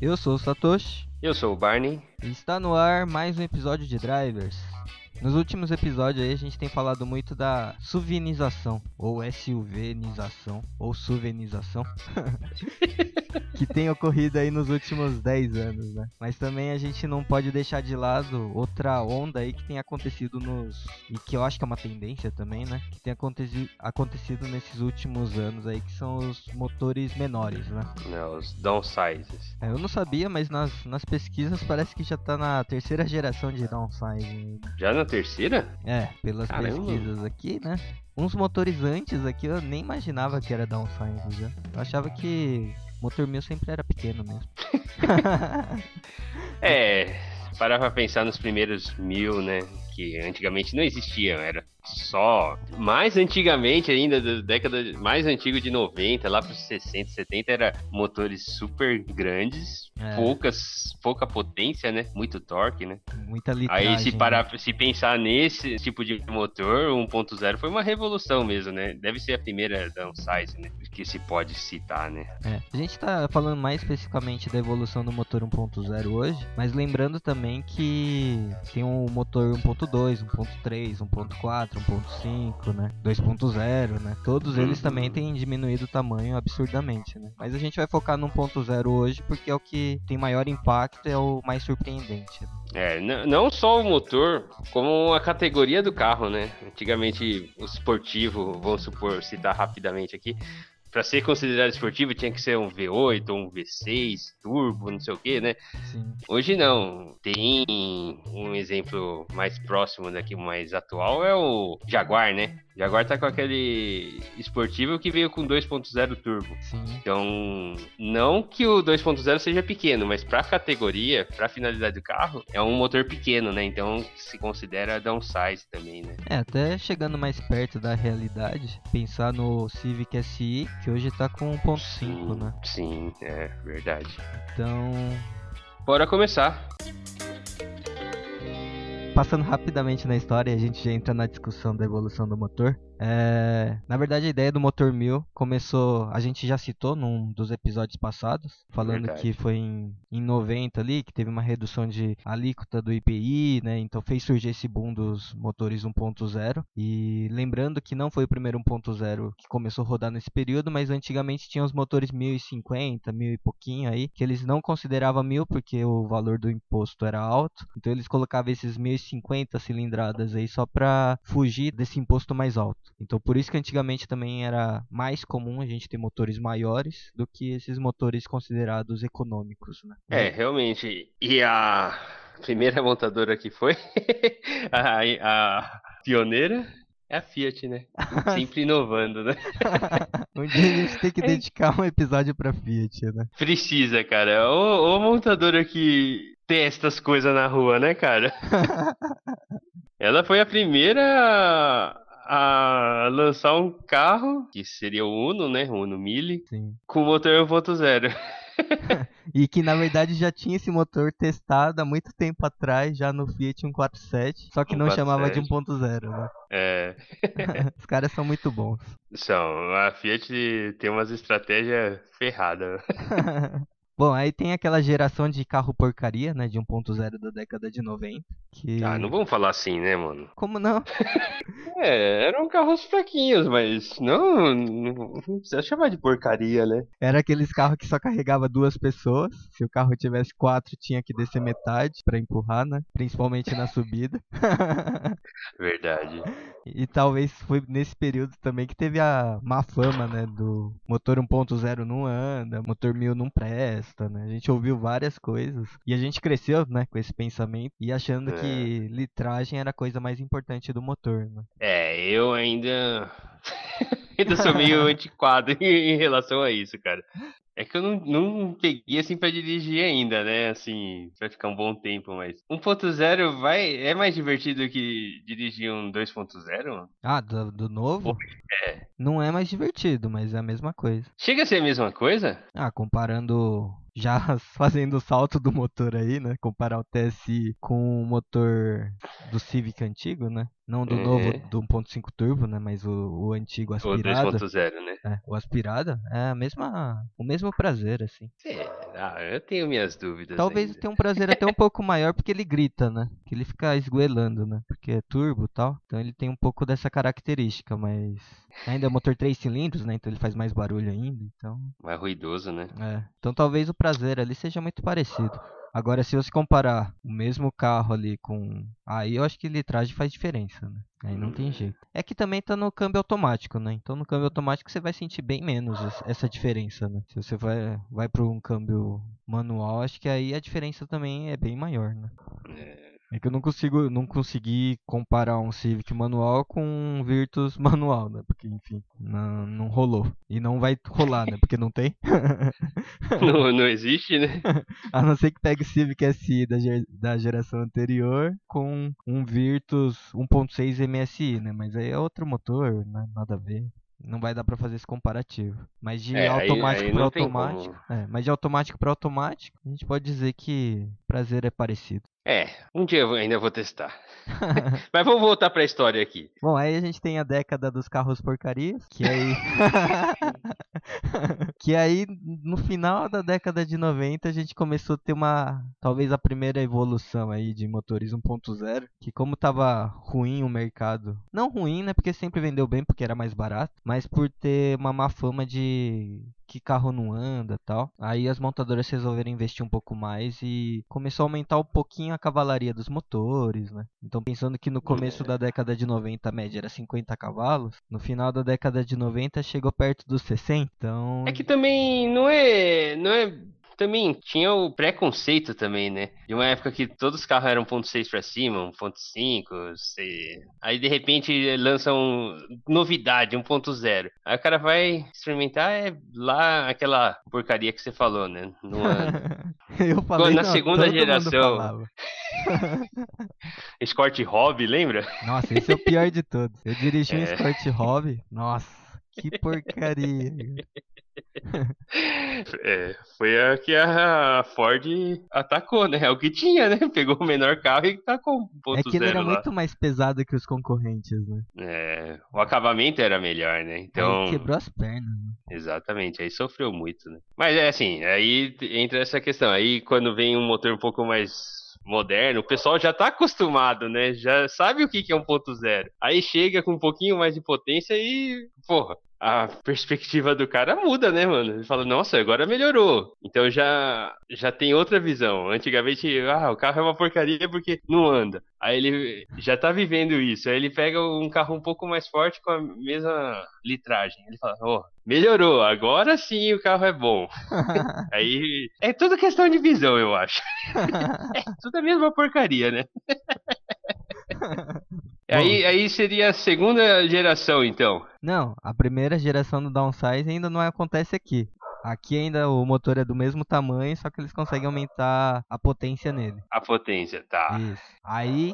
Eu sou o Satoshi. Eu sou o Barney. E está no ar mais um episódio de Drivers. Nos últimos episódios aí a gente tem falado muito da suvinização, ou SUVnização, ou suvenização, que tem ocorrido aí nos últimos 10 anos, né? Mas também a gente não pode deixar de lado outra onda aí que tem acontecido nos... e que eu acho que é uma tendência também, né? Que tem acontecido, acontecido nesses últimos anos aí, que são os motores menores, né? Não, os downsizes. É, eu não sabia, mas nas, nas pesquisas parece que já tá na terceira geração de downsizing. Já na terceira? É, pelas Caramba. pesquisas aqui, né? Uns motores antes aqui eu nem imaginava que era downsizing já. Eu achava que motor meu sempre era pequeno mesmo. É, parar pra pensar nos primeiros mil, né? Que antigamente não existiam, era só. Mais antigamente ainda, da década mais antigo de 90, lá pros 60, 70, era motores super grandes, É. poucas, pouca potência, né? Muito torque, né? Muita litragem. Aí se né? parar, se pensar nesse tipo de motor, 1.0 foi uma revolução mesmo, né? Deve ser a primeira downsize, né? Que se pode citar, né? É, a gente tá falando mais especificamente da evolução do motor 1.0 hoje, mas lembrando também que tem o motor 1.2, 1.3, 1.4, 1.5, né? 2.0, né? Todos eles Uhum. também têm diminuído o tamanho absurdamente, né? Mas a gente vai focar no 1.0 hoje porque é o que tem maior impacto e é o mais surpreendente. É, não só o motor, como a categoria do carro, né? Antigamente o esportivo, vamos supor, citar rapidamente aqui, para ser considerado esportivo tinha que ser um V8 ou um V6, turbo, não sei o que, né? Sim. Hoje não. Tem um exemplo mais próximo daqui, mais atual, é o Jaguar, né? Jaguar tá com aquele esportivo que veio com 2.0 turbo. Sim. Então, não que o 2.0 seja pequeno, mas pra categoria, pra finalidade do carro, é um motor pequeno, né? Então se considera downsize também, né? É, até chegando mais perto da realidade, pensar no Civic SI, que hoje tá com 1.5, né? Sim, é verdade. Então, Bora começar. Passando rapidamente na história, a gente já entra na discussão da evolução do motor. É, Na verdade, a ideia do motor 1000 começou, a gente já citou num dos episódios passados, falando Verdade. que foi em, em 90 ali, que teve uma redução de alíquota do IPI, né? Então fez surgir esse boom dos motores 1.0. E lembrando que não foi o primeiro 1.0 que começou a rodar nesse período, mas antigamente tinha os motores 1050, mil e pouquinho aí, que eles não consideravam mil porque o valor do imposto era alto. Então eles colocavam esses 1050 cilindradas aí só para fugir desse imposto mais alto. Então por isso que antigamente também era mais comum a gente ter motores maiores do que esses motores considerados econômicos, né? É, realmente. E a primeira montadora que foi, a, a pioneira, é a Fiat, né? Sempre inovando, né? um dia a gente tem que dedicar um episódio pra Fiat, né? Precisa, cara. Ô, ô montadora que testa as coisas na rua, né, cara? Ela foi a primeira a, lançar um carro, que seria o Uno, né? O Uno Mille, Sim. com motor 1.0. E que na verdade já tinha esse motor testado há muito tempo atrás, já no Fiat 147, só que não chamava de 1.0, né? É, Os caras são muito bons. são, a Fiat tem umas estratégias ferradas. Bom, aí tem aquela geração de carro porcaria, né, de 1.0 da década de 90, que... Ah, não vamos falar assim, né, mano? Como não? É, eram carros fraquinhos, mas não, não, não precisa chamar de porcaria, né? Era aqueles carros que só carregava duas pessoas, se o carro tivesse quatro tinha que descer metade pra empurrar, né, principalmente na subida. Verdade. E talvez foi nesse período também que teve a má fama, né, do motor 1.0 não anda, motor 1000 não presta, né? A gente ouviu várias coisas e a gente cresceu, né, com esse pensamento e achando que litragem era a coisa mais importante do motor, né? É, eu ainda. ainda sou meio antiquado em relação a isso, cara. É que eu não, não peguei assim pra dirigir ainda, né? Assim, vai ficar um bom tempo, mas. 1.0 vai. É mais divertido que dirigir um 2.0? Ah, do, do novo? É. Não é mais divertido, mas é a mesma coisa. Chega a ser a mesma coisa? Ah, comparando já fazendo o salto do motor aí, né? Comparar o TSI com o motor do Civic antigo, né? Não do Uhum. novo do 1.5 turbo, né? Mas o, o antigo aspirado. 2.0, né? É, o aspirado é a mesma, o mesmo prazer, assim. É, Ah, eu tenho minhas dúvidas. Talvez ainda. tenha um prazer até um pouco maior porque ele grita, né? Que ele fica esgoelando, né? Porque é turbo e tal. Então ele tem um pouco dessa característica, mas ainda é motor 3 cilindros, né? Então ele faz mais barulho ainda, então... Mais ruidoso, né? É. Então talvez o prazer ali seja muito parecido. Agora, se você comparar o mesmo carro ali com. Aí eu acho que litragem faz diferença, né? Aí não tem jeito. É que também tá no câmbio automático, né? Então no câmbio automático você vai sentir bem menos es- essa diferença, né? Se você vai, vai para um câmbio manual, acho que aí a diferença também é bem maior, né? É que eu não consigo, não consegui comparar um Civic manual com um Virtus manual, né? Porque, enfim, não, não rolou. E não vai rolar, né? Porque não tem. não, não existe, né? A não ser que pegue o Civic SI da, da geração anterior com um Virtus 1.6 MSI, né? Mas aí é outro motor, né? nada a ver. Não vai dar pra fazer esse comparativo. Mas de É, automático para automático, é, mas de automático para automático, a gente pode dizer que prazer é parecido. É, um dia eu ainda vou testar. Mas vamos voltar pra história aqui. Bom, aí a gente tem a década dos carros porcarias, que aí que aí no final da década de 90 a gente começou a ter uma talvez a primeira evolução aí de motores 1.0, que como tava ruim o mercado, não ruim, né, porque sempre vendeu bem porque era mais barato, mas por ter uma má fama de que carro não anda, tal. Aí as montadoras resolveram investir um pouco mais e começou a aumentar um pouquinho a cavalaria dos motores, né? Então pensando que no começo É. da década de 90 a média era 50 cavalos, no final da década de 90 chegou perto dos 60. Então É que também não é. Não é. Também tinha o preconceito também, né? De uma época que todos os carros eram 1.6 pra cima, 1.5, sei. Aí de repente lançam novidade, 1.0. Aí o cara vai experimentar é lá aquela porcaria que você falou, né? Eu falei na não, segunda geração. Escort Hobby, lembra? Nossa, esse é o pior de todos. Eu dirigi um É. Escort Hobby. Nossa, que porcaria. É, foi a que a Ford atacou, né? É o que tinha, né? Pegou o menor carro e tacou um É que ele era 1.0 lá. muito mais pesado que os concorrentes, né? É, o acabamento era melhor, né? Então, Aí quebrou as pernas. né? exatamente, aí sofreu muito, né? Mas é assim, aí entra essa questão. Aí quando vem um motor um pouco mais moderno, o pessoal já tá acostumado, né? Já sabe o que que é 1.0. Aí chega com um pouquinho mais de potência e, porra, a perspectiva do cara muda, né, mano? Ele fala, nossa, agora melhorou. Então já já tem outra visão. Antigamente, ah, o carro é uma porcaria porque não anda. Aí ele já tá vivendo isso. Aí ele pega um carro um pouco mais forte com a mesma litragem. Ele fala, oh, melhorou, agora sim o carro é bom. Aí é tudo questão de visão, eu acho. É tudo a mesma porcaria, né? aí, aí seria a segunda geração, então. Não, a primeira geração do downsize ainda não acontece aqui. Aqui ainda o motor é do mesmo tamanho, só que eles conseguem aumentar a potência nele. A potência, tá. Isso. Aí,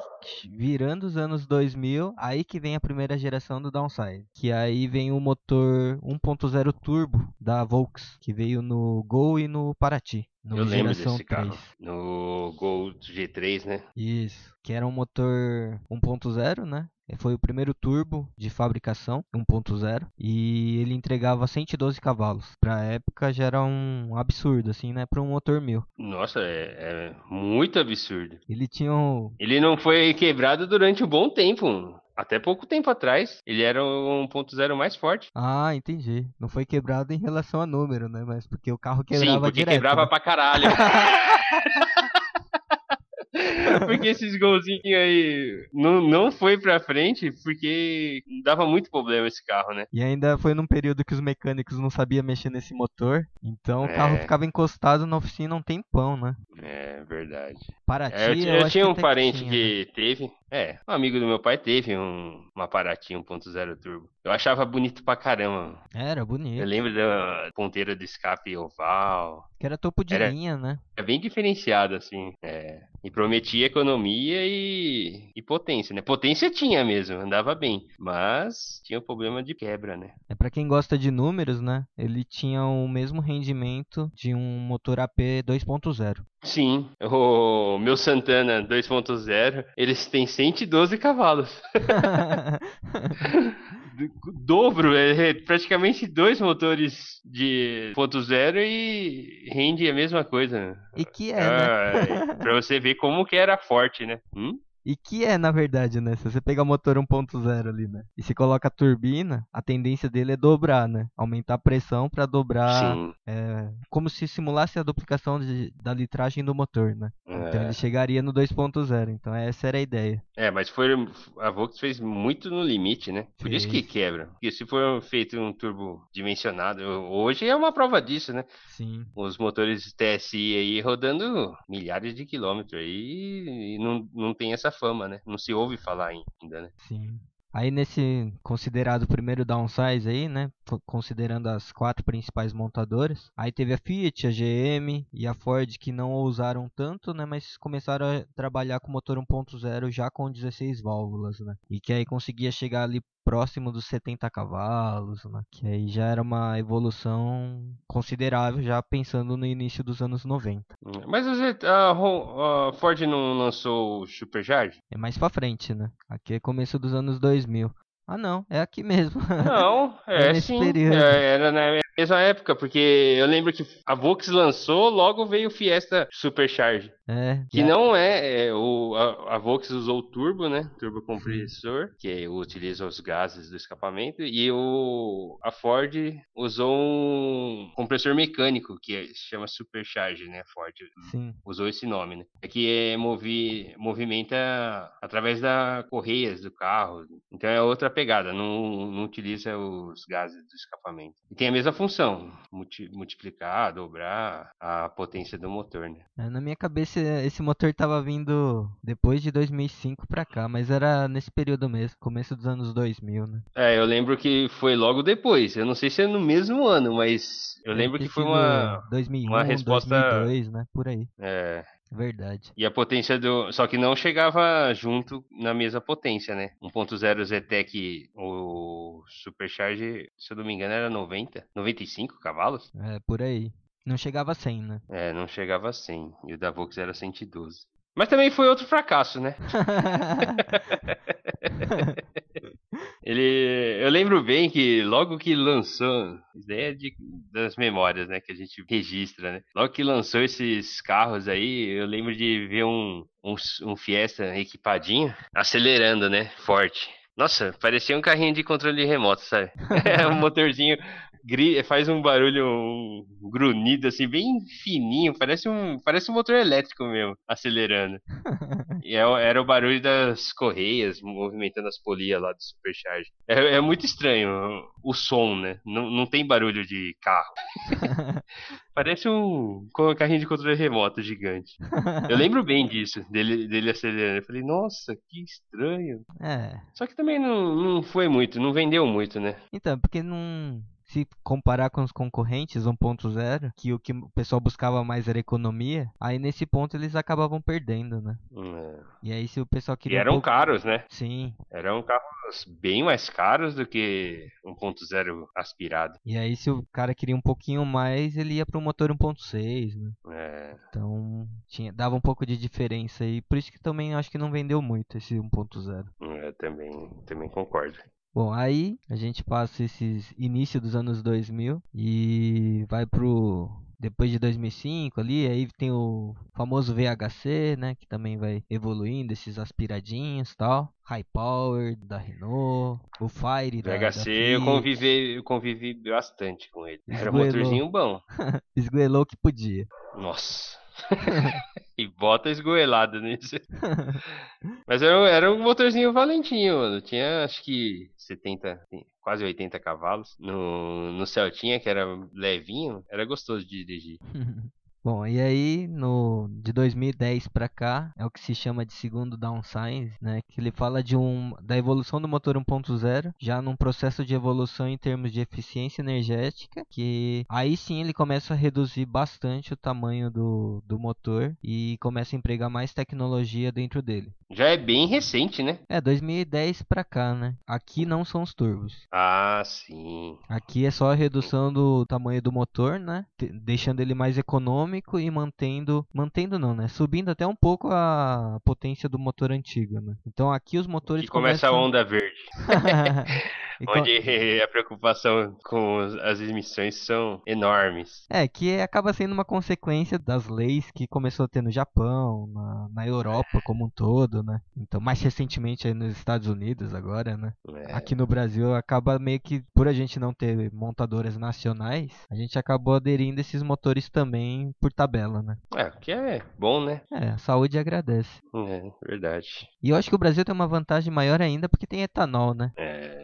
virando os anos 2000, aí que vem a primeira geração do downsize. Que aí vem o motor 1.0 turbo da Volks, que veio no Gol e no Paraty. No Eu lembro desse 3. carro. No Gol G3, né? Isso, que era um motor 1.0, né? Foi o primeiro turbo de fabricação, 1.0, e ele entregava 112 cavalos. Pra época já era um absurdo, assim, né? Pra um motor mil. Nossa, é, é muito absurdo. Ele tinha um. Ele não foi quebrado durante um bom tempo. Até pouco tempo atrás, ele era um 1.0 mais forte. Ah, entendi. Não foi quebrado em relação a número, né? Mas porque o carro Sim, quebrava porque direto. quebrava né? pra caralho. porque esses golzinhos aí não, não foi pra frente porque dava muito problema esse carro, né? E ainda foi num período que os mecânicos não sabiam mexer nesse motor. Então o carro É. ficava encostado na oficina um tempão, né? É verdade. Paraty, É, eu, eu eu tinha que um parente tinha, que, né? teve. É, um amigo do meu pai teve um, uma Paraty 1.0 turbo. Eu achava bonito pra caramba. Era bonito. Eu lembro da ponteira de escape oval. Que era topo de Era- linha, né? É bem diferenciado, assim. É. E prometia economia e, e potência, né? Potência tinha mesmo, andava bem. Mas tinha o problema de quebra, né? É pra quem gosta de números, né? Ele tinha o mesmo rendimento de um motor AP 2.0. Sim, o meu Santana 2.0, eles têm 112 cavalos. dobro, é praticamente dois motores de ponto zero e rende a mesma coisa. E que é, né? Ah, pra você ver como que era forte, né? Hum? E que é, na verdade, né? Se você pegar o motor 1.0 ali, né? E se coloca a turbina, a tendência dele é dobrar, né? Aumentar a pressão para dobrar. É, como se simulasse a duplicação de, da litragem do motor, né? Então É. ele chegaria no 2.0. Então essa era a ideia. É, mas foi a Vox fez muito no limite, né? Por isso que Fez. quebra. Porque se for feito um turbo dimensionado, hoje é uma prova disso, né? Sim. Os motores TSI aí rodando milhares de quilômetros aí e não, não tem essa fama, né? Não se ouve falar ainda, né? Sim. Aí nesse considerado primeiro downsize aí, né, co- considerando as quatro principais montadoras, aí teve a Fiat, a GM e a Ford que não ousaram tanto, né, mas começaram a trabalhar com motor 1.0 já com 16 válvulas, né, e que aí conseguia chegar ali próximo dos 70 cavalos, né, que aí já era uma evolução considerável já pensando no início dos anos 90. Mas você- a, Ro- a Ford não lançou o Supercharge? É mais pra frente, né? Aqui é começo dos anos 2000. Ah não, é aqui mesmo. Não, É é, sim. período. É, era na mesma época, porque eu lembro que a Vox lançou, logo veio o Fiesta Supercharge. é, Que não é, é, o, a, a Vox usou o turbo, né? Turbo compressor, que utiliza os gases do escapamento, e o, a Ford usou um compressor mecânico, que é- se chama Supercharge, né? A Ford Sim. usou esse nome, né? É que é movi, movimenta através da correias do carro. Então é outra pegada, não, não utiliza os gases do escapamento. E tem a mesma função, multi- multiplicar, dobrar a potência do motor, né? É, na minha cabeça esse motor tava vindo depois de 2005 pra cá, mas era nesse período mesmo, começo dos anos 2000, né? É, eu lembro que foi logo depois. Eu não sei se é no mesmo ano, mas eu lembro que foi uma. 2001, uma resposta- 2002, né? Por aí. é, Verdade. E a potência do. Só que não chegava junto na mesma potência, né? 1.0 Zetec, o Supercharge, se eu não me engano, era 90, 95 cavalos? É, por aí. Não chegava a 100, né? É, não chegava a 100. E o da Vox era 112. Mas também foi outro fracasso, né? Ele, eu lembro bem que logo que lançou, daí é de, das memórias, né, que a gente registra, né? Logo que lançou esses carros aí, eu lembro de ver um, um, um Fiesta equipadinho acelerando, né, forte. Nossa, parecia um carrinho de controle remoto, sabe? É um motorzinho faz um barulho um grunhido assim bem fininho, parece um parece um motor elétrico mesmo, acelerando. E é era o barulho das correias movimentando as polias lá do Supercharge. É, é muito estranho o som, né? Não, não tem barulho de carro. Parece um carrinho de controle remoto gigante. Eu lembro bem disso, dele, dele acelerando. Eu falei, nossa, que estranho. é. Só que também não, não foi muito, não vendeu muito, né? Então, porque não. Se comparar com os concorrentes 1.0, que o que o pessoal buscava mais era economia, aí nesse ponto eles acabavam perdendo, né? É. E aí se o pessoal E queria. um eram pouco... caros, né? Sim. Eram carros bem mais caros do que 1.0 aspirado. E aí se o cara queria um pouquinho mais, ele ia pro motor 1.6, né? É, Então tinha, dava um pouco de diferença aí. Por isso que também acho que não vendeu muito esse 1.0. eu também, também concordo. Bom, aí a gente passa esses início dos anos 2000 e vai pro depois de 2005 ali, aí tem o famoso VHC, né, que também vai evoluindo esses aspiradinhos, tal, High Power da Renault, o Fire da, da VHC eu Fiat. convivi, eu convivi bastante com ele. Era um motorzinho bom. esgoelou o que podia. Nossa. e bota esgoelada nisso. Mas era, um- era um motorzinho valentinho, mano. Tinha acho que 70, quase 80 cavalos. No, no Celtinha, que era levinho, era gostoso de dirigir. Bom, e aí no de 2010 pra cá é o que se chama de segundo downsize, né? Que ele fala de um da evolução do motor 1.0, já num processo de evolução em termos de eficiência energética, que aí sim ele começa a reduzir bastante o tamanho do, do motor e começa a empregar mais tecnologia dentro dele. Já é bem recente, né? É, 2010 pra cá, né? Aqui não são os turbos. Ah, sim. Aqui é só a redução do tamanho do motor, né? Deixando ele mais econômico e mantendo, mantendo não, né? Subindo até um pouco a potência do motor antigo, né? Então aqui os motores Que começa a começam... onda verde. Onde a preocupação com as emissões são enormes. É, que acaba sendo uma consequência das leis que começou a ter no Japão, na, na Europa como um todo, né? Então, mais recentemente aí nos Estados Unidos agora, né? É. Aqui no Brasil acaba meio que, por a gente não ter montadoras nacionais, a gente acabou aderindo esses motores também por tabela, né? É, que é bom, né? É, a saúde agradece. É, verdade. E eu acho que o Brasil tem uma vantagem maior ainda porque tem etanol, né? É.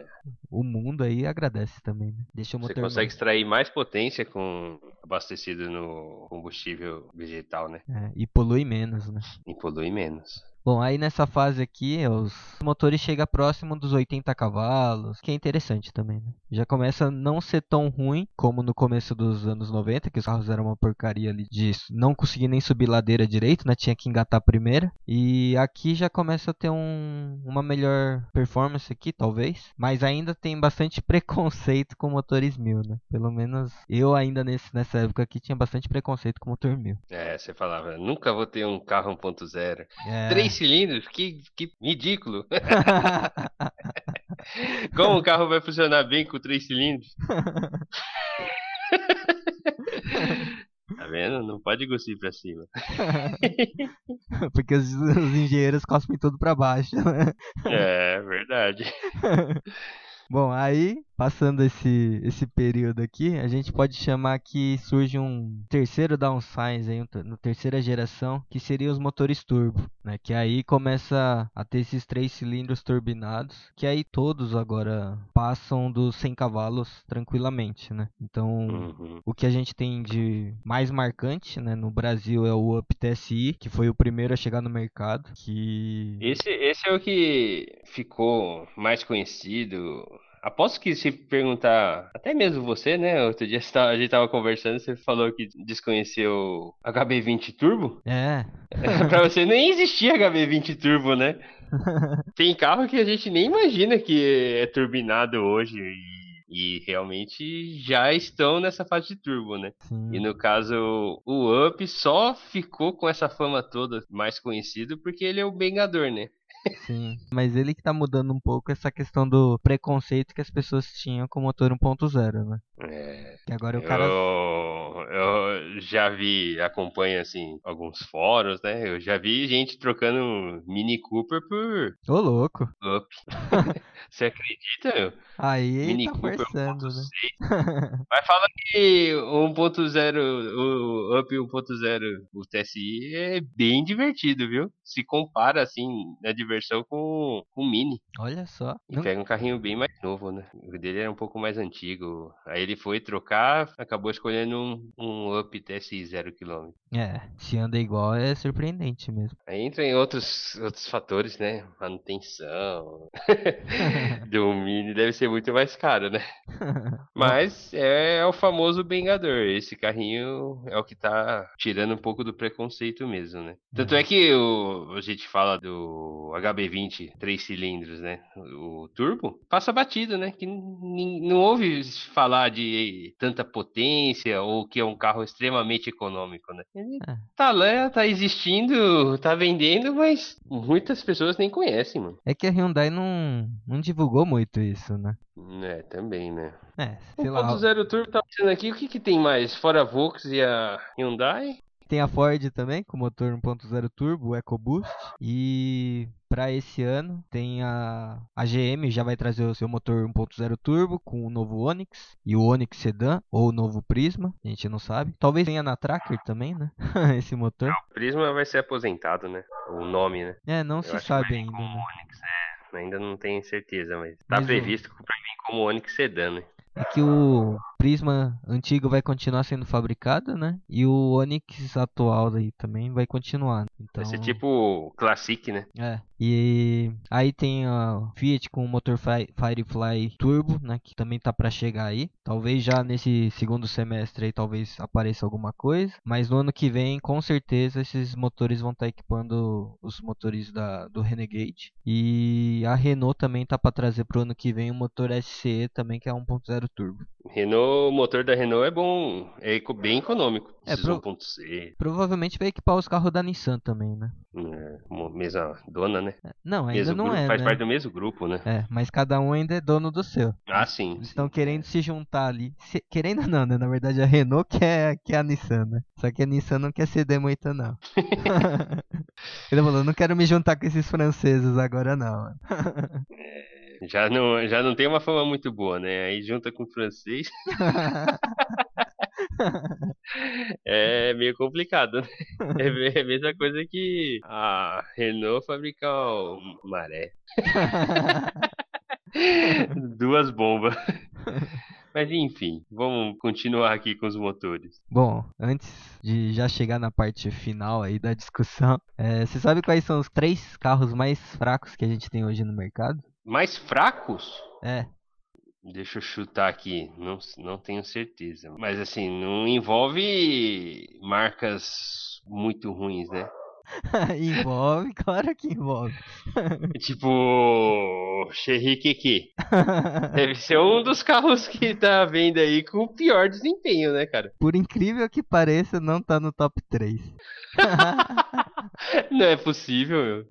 O mundo aí agradece também, né? Deixa o motor Você consegue extrair mais potência com abastecido no combustível vegetal, né? É, e polui menos, né? E polui menos. Bom, aí nessa fase aqui, os motores chegam próximo dos 80 cavalos, que é interessante também, né? Já começa a não ser tão ruim como no começo dos anos 90, que os carros eram uma porcaria ali disso. Não conseguia nem subir ladeira direito, né? Tinha que engatar a primeira. E aqui já começa a ter um, uma melhor performance aqui, talvez. Mas ainda tem bastante preconceito com motores mil, né? Pelo menos eu ainda nesse, nessa época aqui tinha bastante preconceito com motor mil. É, você falava, nunca vou ter um carro 1.0. É... Três cilindros? Que, que ridículo. Como o carro vai funcionar bem com três cilindros? Tá vendo? Não pode cuspir pra cima. Porque os, os engenheiros cospem tudo pra baixo. Né? É, verdade. Bom, aí passando esse, esse período aqui, a gente pode chamar que surge um terceiro downsize, aí, uma terceira geração, que seria os motores turbo, né? Que aí começa a ter esses três cilindros turbinados, que aí todos agora passam dos 100 cavalos tranquilamente, né? Então, uhum. o que a gente tem de mais marcante, né, no Brasil é o Up TSI, que foi o primeiro a chegar no mercado, que Esse esse é o que ficou mais conhecido Aposto que se perguntar, até mesmo você, né? Outro dia a gente tava conversando, você falou que desconheceu HB20 Turbo. É. pra você nem existia HB20 Turbo, né? Tem carro que a gente nem imagina que é turbinado hoje e e realmente já estão nessa fase de turbo, né? Sim. E no caso, o Up só ficou com essa fama toda mais conhecido porque ele é o Bengador, né? Sim, mas ele que tá mudando um pouco essa questão do preconceito que as pessoas tinham com o motor 1.0, né? É. Que agora o cara. Eu, eu já vi, acompanho assim, alguns fóruns, né? Eu já vi gente trocando Mini Cooper por. Ô, louco! Up. Você acredita, meu? Aí Mini tá Cooper forçando, né? Vai falar que o 1.0, o Up 1.0, o TSI é bem divertido, viu? Se compara assim, na diversão com o Mini. Olha só. E Não... pega um carrinho bem mais novo, né? O dele era um pouco mais antigo. Aí ele foi trocar, acabou escolhendo um, um Up TSI 0km. É, se anda igual é surpreendente mesmo. Aí entra em outros, outros fatores, né? Manutenção. do Mini deve ser muito mais caro, né? Mas é, é, o famoso Bengador. Esse carrinho é o que tá tirando um pouco do preconceito mesmo, né? Tanto é que o, a gente fala do HB20 três cilindros, né? O turbo passa batido, né? Que não ouve falar de tanta potência ou que é um carro extremamente econômico, né? Ele é. tá lá, tá existindo, tá vendendo, mas muitas pessoas nem conhecem, mano. É que a Hyundai não, não divulgou muito isso, né? É, também, né? É, sei o lá. Zero Turbo tá pensando aqui, o que que tem mais? Fora a Volks e a Hyundai? Tem a Ford também, com motor 1.0 turbo, o EcoBoost. E para esse ano tem a, a GM já vai trazer o seu motor 1.0 turbo com o novo Onix e o Onix Sedan ou o novo Prisma, a gente não sabe. Talvez tenha na Tracker também, né? esse motor. o Prisma vai ser aposentado, né? O nome, né? É, não Eu se sabe ainda. Né? Onix, é. Ainda não tenho certeza, mas tá mas previsto o... pra mim como Onix Sedan, né? É que o Prisma antigo vai continuar sendo fabricado, né? E o Onix atual aí também vai continuar. Então... Vai ser tipo Classic, né? É. E aí tem a Fiat com o motor Firefly Turbo, né, que também tá para chegar aí. Talvez já nesse segundo semestre aí talvez apareça alguma coisa, mas no ano que vem com certeza esses motores vão estar tá equipando os motores da do Renegade. E a Renault também tá para trazer pro ano que vem o motor SCE também que é 1.0 1.0 turbo. Renault, o motor da Renault é bom, é bem econômico. É, pro- 1.6, Provavelmente vai equipar os carros da Nissan também, né? é, mesma dona, né? É, Não, ainda Mesmo não grupo, é, faz né? parte do mesmo grupo, né? É, mas cada um ainda é dono do seu. Ah, sim. Eles estão querendo se juntar ali. Se- querendo não, né? Na verdade a Renault quer, quer a Nissan, né? Só que a Nissan não quer ceder muito, não. Ele falou, não quero me juntar com esses franceses agora, não. Já não, já não tem uma fama muito boa, né? Aí junta com o francês é meio complicado, né? É me- a mesma coisa que a Renault fabricar o Maré. Duas bombas. Mas enfim, vamos continuar aqui com os motores. Bom, antes de já chegar na parte final aí da discussão, é, você sabe quais são os três carros mais fracos que a gente tem hoje no mercado? Mais fracos? É, Deixa eu chutar aqui, não, não tenho certeza. Mas assim, não envolve marcas muito ruins, né? envolve, claro que envolve. Tipo, Keke. Deve ser um dos carros que tá à venda aí com o pior desempenho, né, cara? Por incrível que pareça, não tá no top 3. Não é possível, meu.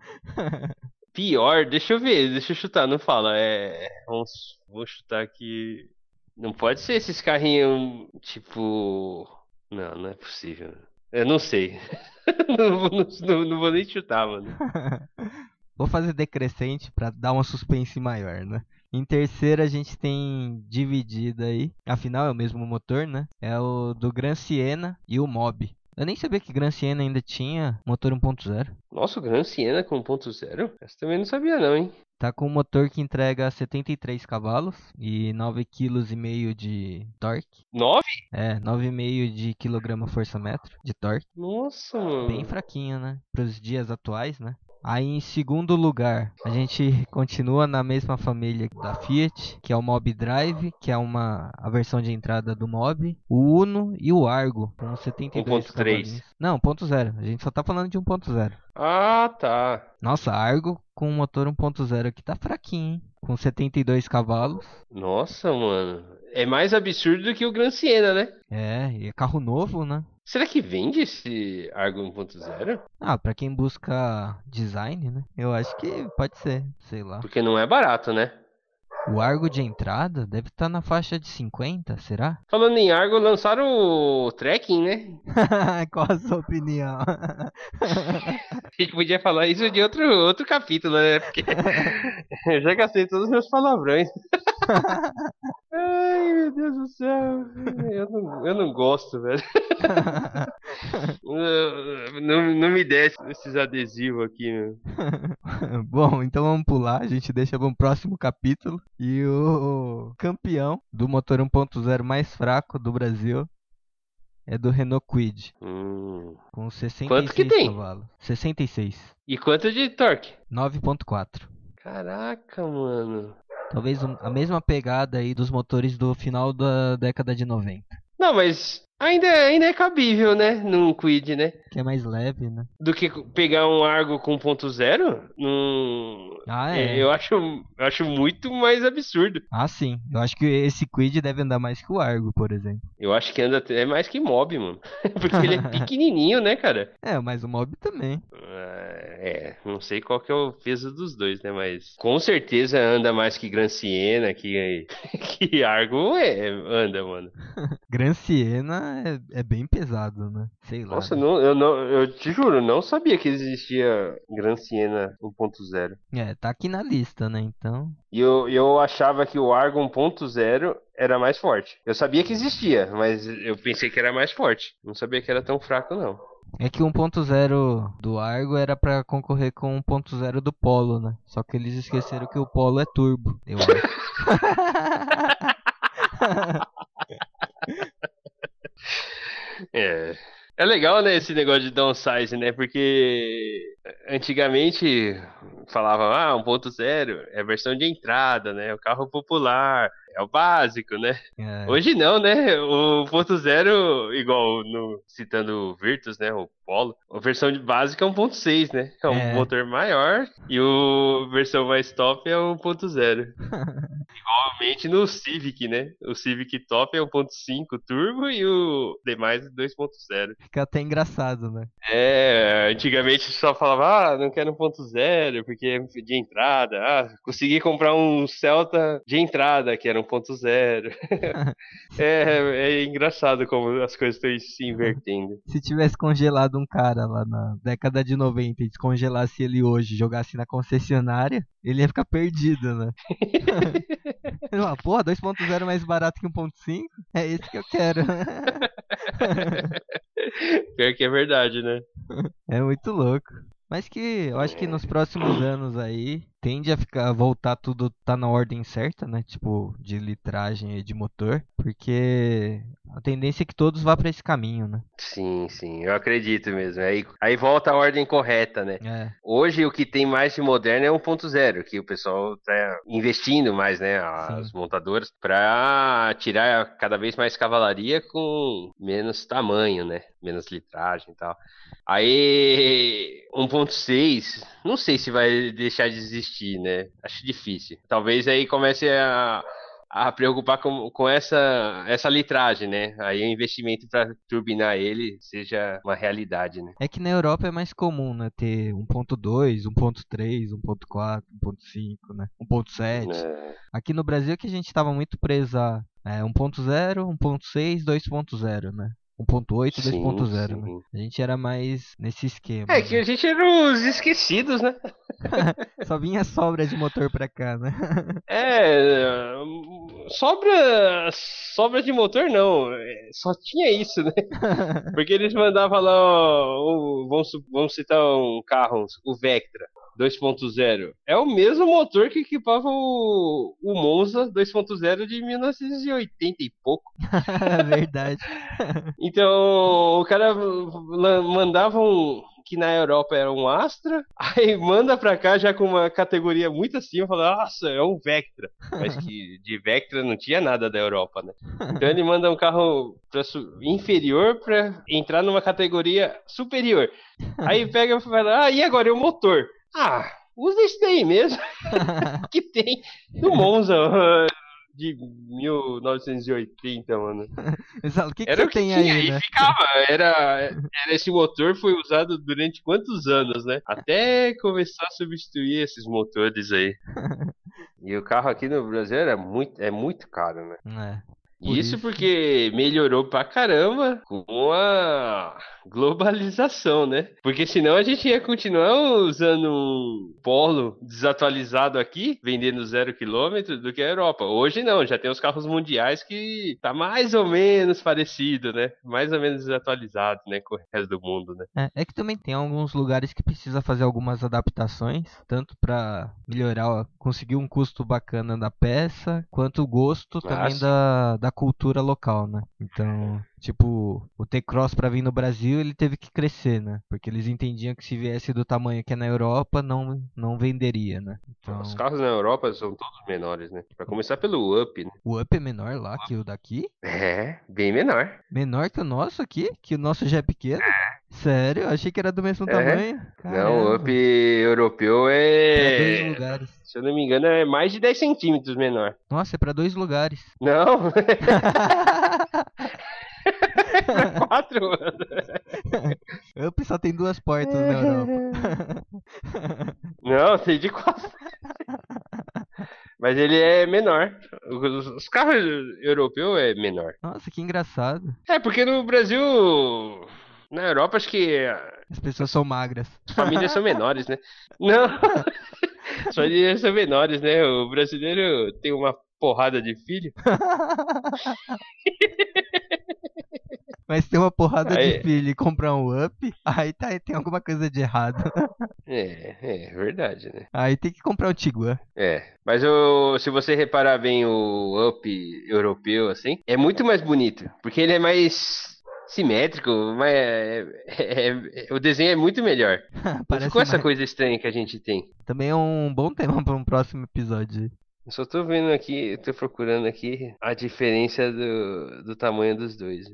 Pior, deixa eu ver, deixa eu chutar, não fala. É. Vamos, vou chutar aqui. Não pode ser esses carrinhos, tipo. Não, não é possível. Eu não sei. não, vou- não- não- vou nem chutar, mano. Vou fazer decrescente pra dar uma suspense maior, né? Em terceiro a gente tem dividido aí, afinal é o mesmo motor, né? É o do Gran Siena e o Mob. Eu nem sabia que Gran Siena ainda tinha motor 1.0. Nossa, o Gran Siena com 1.0? Essa também não sabia, não, hein? Tá com um motor que entrega 73 cavalos e 9,5 kg de torque. 9? É, 9,5 de quilograma força-metro de torque. Nossa, mano. Bem fraquinho, né? Para os dias atuais, né? Aí em segundo lugar, a gente continua na mesma família da Fiat, que é o Mob Drive, que é uma a versão de entrada do Mob, o Uno e o Argo, com 72 1.3. cavalinhos. Não, 1.0. A gente só tá falando de 1.0. Ah, tá. Nossa, Argo com um motor 1.0 aqui tá fraquinho, hein? Com 72 cavalos. Nossa, mano. É mais absurdo do que o Gran Siena, né? É, e é carro novo, né? Será que vende esse Argo 1.0? Ah, pra quem busca design, né? Eu acho que pode ser, sei lá. Porque não é barato, né? O Argo de entrada deve estar na faixa de 50, será? Falando em Argo, lançaram o Trekking, né? Qual a sua opinião? A gente podia falar isso de outro, outro capítulo, né? Porque eu já gastei todos os meus palavrões. Ai, meu Deus do céu. Eu não, eu não gosto, velho. Não, não, me desce esses adesivos aqui, meu. Bom, então vamos pular, a gente deixa para um próximo capítulo. E o campeão do motor 1.0 mais fraco do Brasil é do Renault Kwid, Hum. com 66 Quanto que tem? cavalos. 66. E quanto de torque? 9.4. Caraca, mano. Talvez a mesma pegada aí dos motores do final da década de 90. Não, mas ainda, ainda é cabível, né? Num Quid, né? Que é mais leve, né? Do que pegar um Argo com 1.0? Num... Ah, É, é. Eu acho, eu acho muito mais absurdo. Ah, sim. Eu acho que esse Quid deve andar mais que o Argo, por exemplo. Eu acho que anda até mais que mob, mano. Porque ele é pequenininho, né, cara? É, mas o Mob também. Ah, É, não sei qual que é o peso dos dois, né? Mas com certeza anda mais que Gran Siena, que, que Argo é, anda, mano. Gran Siena é, é bem pesado, né? Sei lá. Nossa, né? não, eu, não, eu te juro, não sabia que existia Gran Siena 1.0. É, tá aqui na lista, né? Então. E eu, eu achava que o Argo 1.0 era mais forte. Eu sabia que existia, mas eu pensei que era mais forte. Não sabia que era tão fraco, não. É que o 1.0 do Argo era pra concorrer com o 1.0 do Polo, né? Só que eles esqueceram que o Polo é turbo, eu acho. É. É legal, né, esse negócio de downsize, né? Porque antigamente falavam, ah, 1.0 é a versão de entrada, né? O carro popular, é o básico, né? É. Hoje não, né? O 1.0, igual no, citando o Virtus, né? O Polo, a versão de básica é 1.6, né? É um É. motor maior e o versão mais top é o 1.0. Igualmente no Civic, né? O Civic Top é 1.5 turbo e o demais 2.0. Fica até engraçado, né? É, antigamente só falava, ah, não quero 1.0 porque é de entrada. Ah, consegui comprar um Celta de entrada que era 1.0. é, é engraçado como as coisas estão se invertendo. Se tivesse congelado um cara lá na década de 90 e descongelasse ele hoje, jogasse na concessionária, ele ia ficar perdido, né? Ele fala, porra, 2.0 mais barato que 1.5? É esse que eu quero. Pior que é verdade, né? É muito louco. Mas que eu acho que nos próximos anos aí tende a ficar voltar tudo tá na ordem certa, né? Tipo de litragem e de motor, porque a tendência é que todos vá para esse caminho, né? Sim, sim, eu acredito mesmo. Aí, aí volta a ordem correta, né? É. Hoje o que tem mais de moderno é 1.0, que o pessoal tá investindo mais, né? As Sim. montadoras, para tirar cada vez mais cavalaria com menos tamanho, né? Menos litragem e tal. Aí 1.6, não sei se vai deixar de existir, né? Acho difícil. Talvez aí comece a, a preocupar com, com essa, essa litragem, né? Aí o investimento para turbinar ele seja uma realidade, né? É que na Europa é mais comum, né? Ter 1.2, 1.3, 1.4, 1.5, né? 1.7. É, Aqui no Brasil é que a gente tava muito preso a é, 1.0, 1.6, 2.0, né? 1.8, sim, 2.0, né? A gente era mais nesse esquema. É que né? a gente era os esquecidos, né? Só vinha sobra de motor pra cá, né? É, sobra, sobra de motor não, é, só tinha isso, né? Porque eles mandavam lá, o- vamos, vamos citar um carro, o Vectra 2.0. É o mesmo motor que equipava o, o Monza 2.0 de 1980 e pouco. Verdade. Então, o cara mandava um que na Europa era um Astra, aí manda pra cá já com uma categoria muito acima, fala, nossa, é um Vectra. Mas que de Vectra não tinha nada da Europa, né? Então ele manda um carro pra inferior pra entrar numa categoria superior. Aí pega e fala, ah, e agora é o motor? Ah, usa esse daí mesmo, que tem no Monza de 1980, mano. Exato. O que, que Era você o que tem tinha aí, e né? ficava. Era, era esse motor foi usado durante quantos anos, né? Até começar a substituir esses motores aí. E o carro aqui no Brasil era muito, é muito caro, né? É. Por Isso, isso. porque melhorou pra caramba com a globalização, né? Porque senão a gente ia continuar usando um polo desatualizado aqui, vendendo zero quilômetro, do que a Europa. Hoje não, já tem os carros mundiais que tá mais ou menos parecido, né? Mais ou menos desatualizado, né? Com o resto do mundo, né? É, é que também tem alguns lugares que precisa fazer algumas adaptações, tanto pra melhorar, ó, conseguir um custo bacana da peça, quanto o gosto também da, da cultura local, né? Então, tipo, o T-Cross pra vir no Brasil, ele teve que crescer, né? Porque eles entendiam que se viesse do tamanho que é na Europa, não, não venderia, né? Então, Os carros na Europa são todos menores, né? Pra começar pelo Up, né? o Up é menor lá que o daqui? É, bem menor. Menor que o nosso aqui? Que o nosso já é pequeno? Sério? Eu achei que era do mesmo É. tamanho. Não, o Caramba. Up europeu Pra dois é. lugares. Se eu não me engano, é mais de 10 centímetros menor. Nossa, é pra dois lugares. Não, quatro, mano. Só tem duas portas na Europa. Não, tem de quatro. Mas ele é menor. Os, os carros europeus é menor. Nossa, que engraçado. É, porque no Brasil. Na Europa, acho que As pessoas são magras. as famílias são menores, né? Não! As famílias são menores, né? O brasileiro tem uma porrada de filho. Mas tem uma porrada Aí- de filho e comprar um Up, aí tá, tem alguma coisa de errado. É, é verdade, né? Aí tem que comprar um Tiguan. É, mas o, se você reparar bem o Up europeu, assim, é muito mais bonito, porque ele é mais simétrico, mais, é- é- é- o desenho é muito melhor. Parece ficou essa mais- coisa estranha que a gente tem. Também é um bom tema para um próximo episódio. Eu só tô vendo aqui, tô procurando aqui a diferença do, do tamanho dos dois.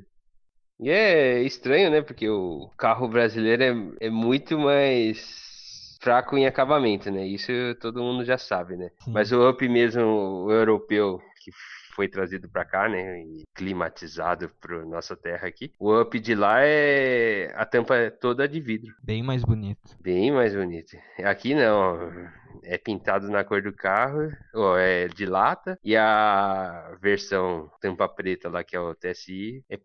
E é estranho, né? Porque o carro brasileiro é, é muito mais fraco em acabamento, né? Isso todo mundo já sabe, né? Sim. Mas o Up mesmo, o europeu, que foi trazido para cá, né, e climatizado para nossa terra aqui. O Up de lá é a tampa é toda de vidro, Bem mais bonito. bem mais bonito. Aqui não, é pintado na cor do carro, ou é de lata, e a versão tampa preta lá que é o TSI é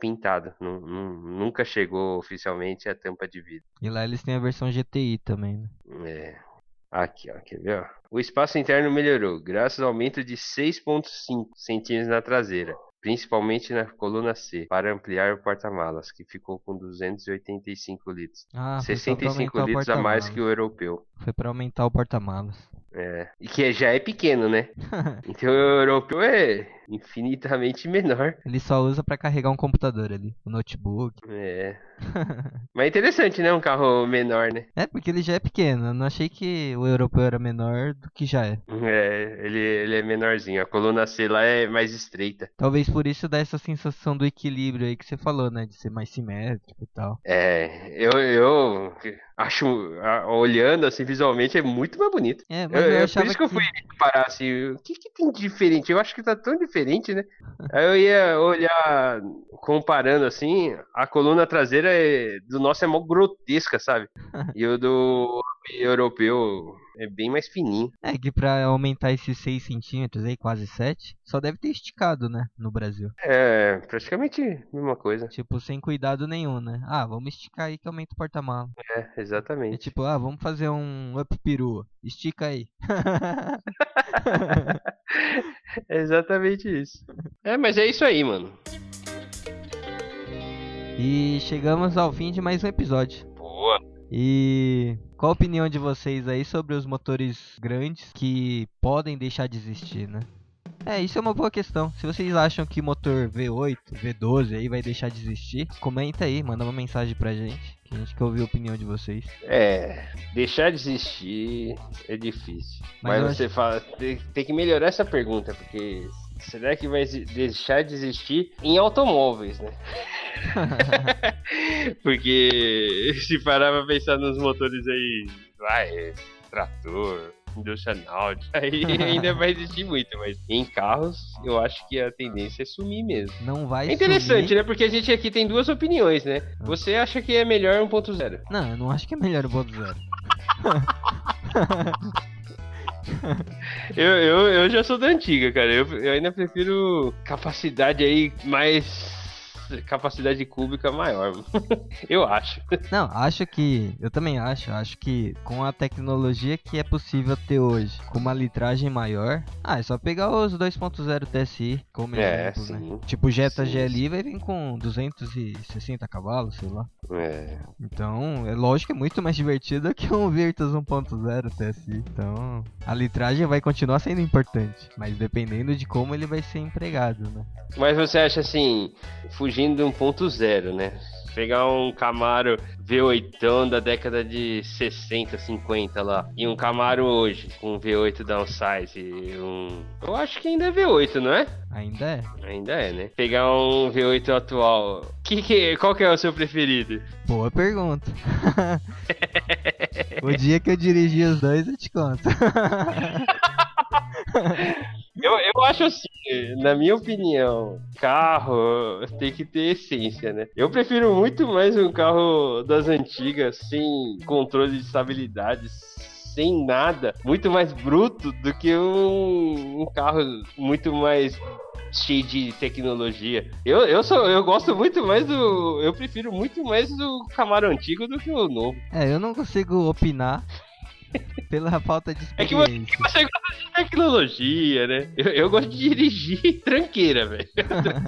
nu- Nunca chegou oficialmente a tampa de vidro. E lá eles têm a versão GTI também, né? É. Aqui, ó, quer ver? Ó? O espaço interno melhorou, graças ao aumento de 6,5 centímetros na traseira, principalmente na coluna C, para ampliar o porta-malas, que ficou com 285 litros. Ah, foi só pra 65 aumentar o litros a mais que o europeu. Foi pra aumentar o porta-malas. É. E que já é pequeno, né? Então o europeu é infinitamente menor. Ele só usa pra carregar um computador ali, o notebook. É. Mas é interessante, né? Um carro menor, né? É, porque ele já é pequeno. Eu não achei que o europeu era menor do que já é. É, ele, ele é menorzinho. A coluna C lá é mais estreita. Talvez por isso dá essa sensação do equilíbrio aí que você falou, né? De ser mais simétrico e tal. É, eu, eu acho, olhando assim visualmente, é muito mais bonito. É, mas Eu- eu, eu- achava por isso que eu fui parar assim, o que, que tem de diferente? Eu acho que tá tão diferente, né? Aí eu ia olhar, comparando assim, a coluna traseira é- do nosso é mó grotesca, sabe? E o do europeu é bem mais fininho. É que pra aumentar esses 6 centímetros aí, quase 7, só deve ter esticado, né? No Brasil. É, praticamente a mesma coisa. Tipo, sem cuidado nenhum, né? Ah, vamos esticar aí que aumenta o porta-mala. É, É exatamente. tipo, ah, vamos fazer um up perua. Estica aí. É exatamente isso. É, mas é isso aí, mano. e chegamos ao fim de mais um episódio. Boa. E qual a opinião de vocês aí sobre os motores grandes que podem deixar de existir, né? É, isso é uma boa questão. Se vocês acham que motor V8, V12 aí vai deixar de existir, comenta aí, manda uma mensagem pra gente, que a gente quer ouvir a opinião de vocês. É, deixar de existir é difícil. Mas Mas, você fala, tem, tem que melhorar essa pergunta, porque será que vai deixar de existir em automóveis, né? porque se parar pra pensar nos motores aí, vai, trator, indústria náutica, aí ainda vai existir muito, mas em carros eu acho que a tendência é sumir mesmo. Não vai É interessante, sumir. né? Porque a gente aqui tem duas opiniões, né? Você acha que é melhor 1.0? Não, eu não acho que é melhor o ponto zero. Eu, eu, eu já sou da antiga, cara. Eu, eu ainda prefiro capacidade aí mais. Capacidade cúbica maior. eu acho. Não, acho que. Eu também acho. Acho que com a tecnologia que é possível ter hoje, com uma litragem maior. Ah, é só pegar os 2.0 TSI como É, exemplo, né? sim. Tipo, o Jetta Sim, GLI vai vir com 260 cavalos, sei lá. É. Então, é lógico que é muito mais divertido que um Virtus 1.0 TSI. Então, a litragem vai continuar sendo importante, mas dependendo de como ele vai ser empregado, né? Mas você acha assim, fugindo de 1.0, né? Pegar um Camaro V8 da década de 60, 50 lá, e um Camaro hoje, com um V8 downsize, um... Eu acho que ainda é V8, não é? Ainda é. Ainda é, né? Pegar um V8 atual, que que, qual que é o seu preferido? Boa pergunta. o dia que eu dirigi os dois, eu te conto. Eu, eu acho assim, na minha opinião, carro tem que ter essência, né? Eu prefiro muito mais um carro das antigas, sem controle de estabilidade, sem nada, muito mais bruto do que um, um carro muito mais cheio de tecnologia. Eu, eu, sou, eu gosto muito mais do. Eu prefiro muito mais do Camaro antigo do que o novo. É, eu não consigo opinar pela falta de É que você, experiência. gosta de tecnologia, né? Eu, eu gosto de dirigir tranqueira, velho.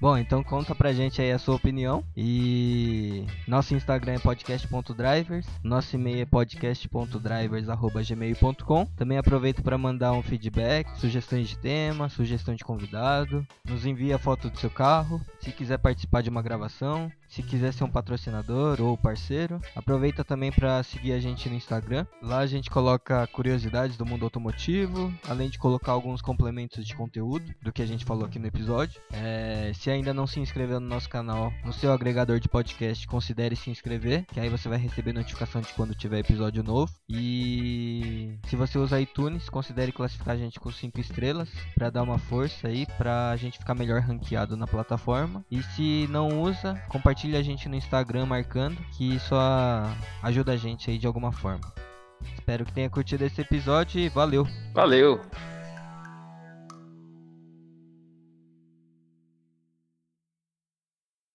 Bom, então conta pra gente aí a sua opinião. E nosso Instagram é podcast.drivers. Nosso e-mail é podcast.drivers.gmail.com. Também aproveita para mandar um feedback, sugestões de tema, sugestão de convidado. Nos envia a foto do seu carro. Se quiser participar de uma gravação. Se quiser ser um patrocinador ou parceiro, aproveita também para seguir a gente no Instagram. Lá a gente coloca curiosidades do mundo automotivo, além de colocar alguns complementos de conteúdo do que a gente falou aqui no episódio. É, se ainda não se inscreveu no nosso canal, no seu agregador de podcast, considere se inscrever, que aí você vai receber notificação de quando tiver episódio novo. E se você usa iTunes, considere classificar a gente com 5 estrelas para dar uma força aí pra gente ficar melhor ranqueado na plataforma. E se não usa, compartilhe a gente no Instagram marcando, que isso ajuda a gente aí de alguma forma. Espero que tenha curtido esse episódio e valeu. Valeu.